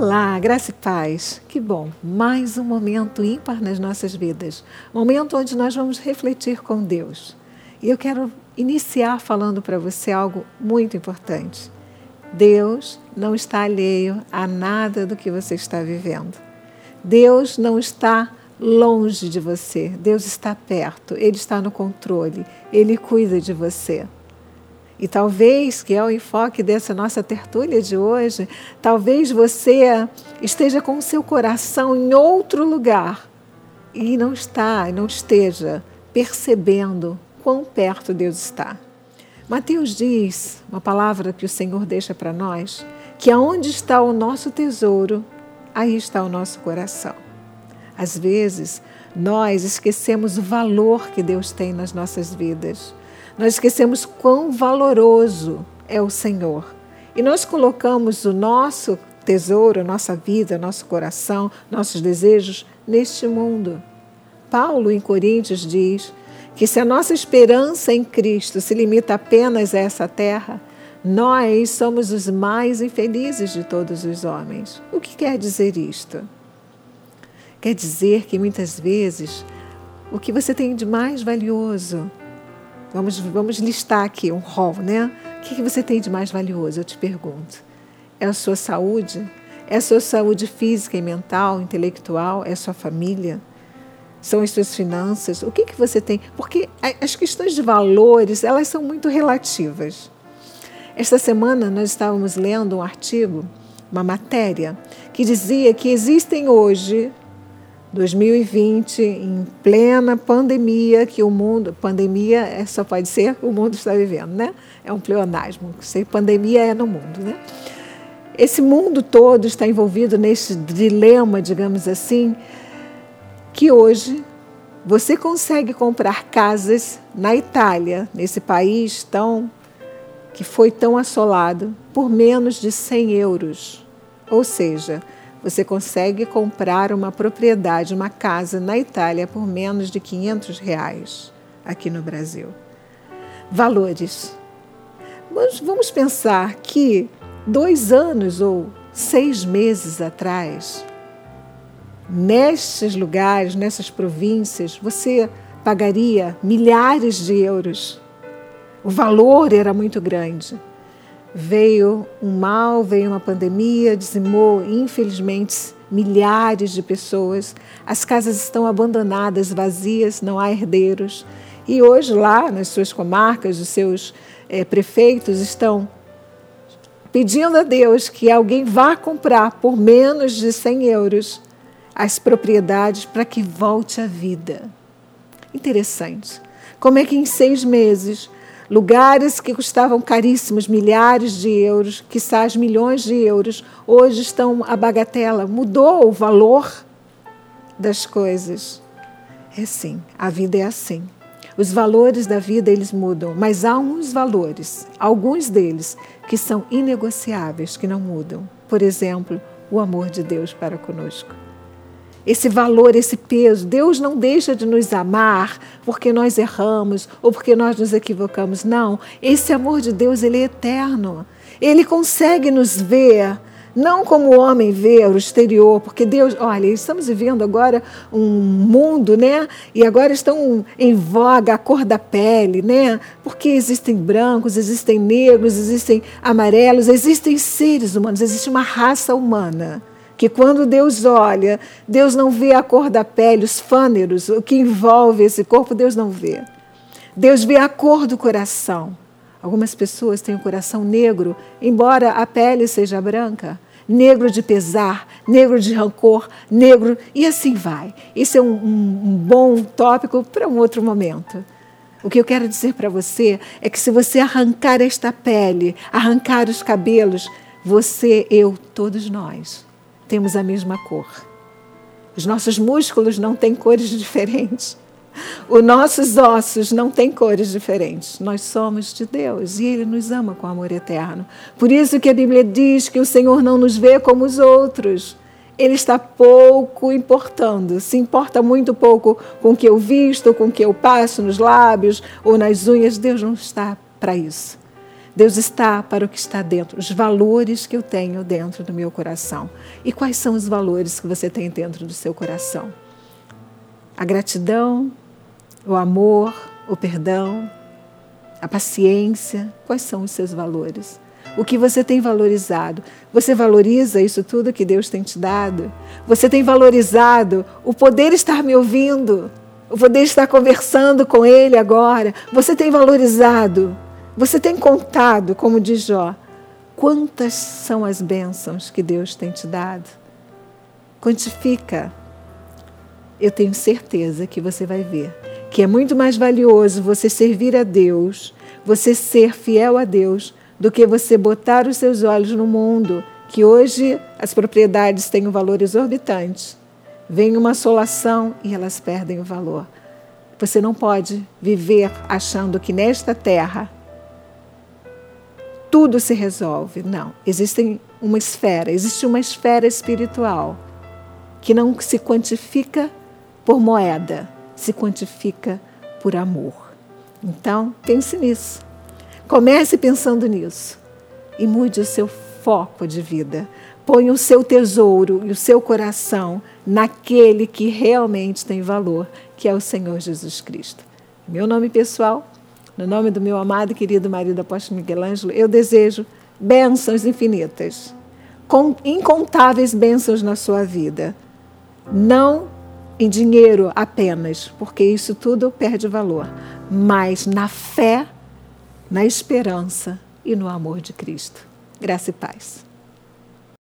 Olá, graça e paz. Que bom, mais um momento ímpar nas nossas vidas. Momento onde nós vamos refletir com Deus. E eu quero iniciar falando para você algo muito importante. Deus não está alheio a nada do que você está vivendo. Deus não está longe de você. Deus está perto, Ele está no controle, Ele cuida de você. E talvez, que é o enfoque dessa nossa tertúlia de hoje, talvez você esteja com o seu coração em outro lugar e não está, não esteja percebendo quão perto Deus está. Mateus diz, uma palavra que o Senhor deixa para nós, que aonde está o nosso tesouro, aí está o nosso coração. Às vezes, nós esquecemos o valor que Deus tem nas nossas vidas. Nós esquecemos quão valoroso é o Senhor. E nós colocamos o nosso tesouro, nossa vida, nosso coração, nossos desejos neste mundo. Paulo, em Coríntios, diz que se a nossa esperança em Cristo se limita apenas a essa terra, nós somos os mais infelizes de todos os homens. O que quer dizer isto? Quer dizer que muitas vezes o que você tem de mais valioso Vamos, vamos listar aqui um rol, né? O que, que você tem de mais valioso? Eu te pergunto. É a sua saúde? É a sua saúde física e mental, intelectual? É a sua família? São as suas finanças? O que, que você tem? Porque as questões de valores, elas são muito relativas. Esta semana nós estávamos lendo um artigo, uma matéria, que dizia que existem hoje 2020, em plena pandemia, que o mundo, pandemia é, só pode ser o mundo está vivendo, né? É um pleonasmo, sei, pandemia é no mundo, né? Esse mundo todo está envolvido nesse dilema, digamos assim, que hoje você consegue comprar casas na Itália, nesse país tão que foi tão assolado, por menos de 100 euros. Ou seja, você consegue comprar uma propriedade, uma casa na Itália por menos de 500 reais aqui no Brasil. Valores. Mas vamos pensar que dois anos ou seis meses atrás, nestes lugares, nessas províncias, você pagaria milhares de euros. O valor era muito grande veio um mal, veio uma pandemia, dizimou, infelizmente, milhares de pessoas. As casas estão abandonadas, vazias, não há herdeiros. E hoje, lá nas suas comarcas, os seus é, prefeitos estão pedindo a Deus que alguém vá comprar por menos de 100 euros as propriedades para que volte à vida. Interessante. Como é que em seis meses Lugares que custavam caríssimos, milhares de euros, quizás milhões de euros, hoje estão a bagatela. Mudou o valor das coisas. É assim, a vida é assim. Os valores da vida eles mudam, mas há uns valores, alguns deles, que são inegociáveis, que não mudam. Por exemplo, o amor de Deus para conosco esse valor, esse peso. Deus não deixa de nos amar porque nós erramos ou porque nós nos equivocamos. Não, esse amor de Deus ele é eterno. Ele consegue nos ver não como o homem vê o exterior, porque Deus, olha, estamos vivendo agora um mundo, né? E agora estão em voga a cor da pele, né? Porque existem brancos, existem negros, existem amarelos, existem seres humanos, existe uma raça humana que quando Deus olha, Deus não vê a cor da pele, os fâneros, o que envolve esse corpo, Deus não vê. Deus vê a cor do coração. Algumas pessoas têm o coração negro, embora a pele seja branca. Negro de pesar, negro de rancor, negro, e assim vai. Isso é um, um, um bom tópico para um outro momento. O que eu quero dizer para você é que se você arrancar esta pele, arrancar os cabelos, você, eu, todos nós, temos a mesma cor. Os nossos músculos não têm cores diferentes. Os nossos ossos não têm cores diferentes. Nós somos de Deus e Ele nos ama com amor eterno. Por isso que a Bíblia diz que o Senhor não nos vê como os outros. Ele está pouco importando, se importa muito pouco com o que eu visto, com o que eu passo nos lábios ou nas unhas. Deus não está para isso. Deus está para o que está dentro, os valores que eu tenho dentro do meu coração. E quais são os valores que você tem dentro do seu coração? A gratidão, o amor, o perdão, a paciência. Quais são os seus valores? O que você tem valorizado? Você valoriza isso tudo que Deus tem te dado? Você tem valorizado o poder estar me ouvindo? O poder estar conversando com Ele agora? Você tem valorizado? Você tem contado, como diz Jó, quantas são as bênçãos que Deus tem te dado? Quantifica. Eu tenho certeza que você vai ver que é muito mais valioso você servir a Deus, você ser fiel a Deus, do que você botar os seus olhos no mundo, que hoje as propriedades têm um valor exorbitante. Vem uma assolação e elas perdem o valor. Você não pode viver achando que nesta terra tudo se resolve. Não. Existe uma esfera, existe uma esfera espiritual que não se quantifica por moeda, se quantifica por amor. Então, pense nisso. Comece pensando nisso e mude o seu foco de vida. Ponha o seu tesouro e o seu coração naquele que realmente tem valor, que é o Senhor Jesus Cristo. Meu nome pessoal, no nome do meu amado e querido marido apóstolo Miguel Ângelo, eu desejo bênçãos infinitas, com incontáveis bênçãos na sua vida. Não em dinheiro apenas, porque isso tudo perde valor, mas na fé na esperança e no amor de Cristo. Graça e paz.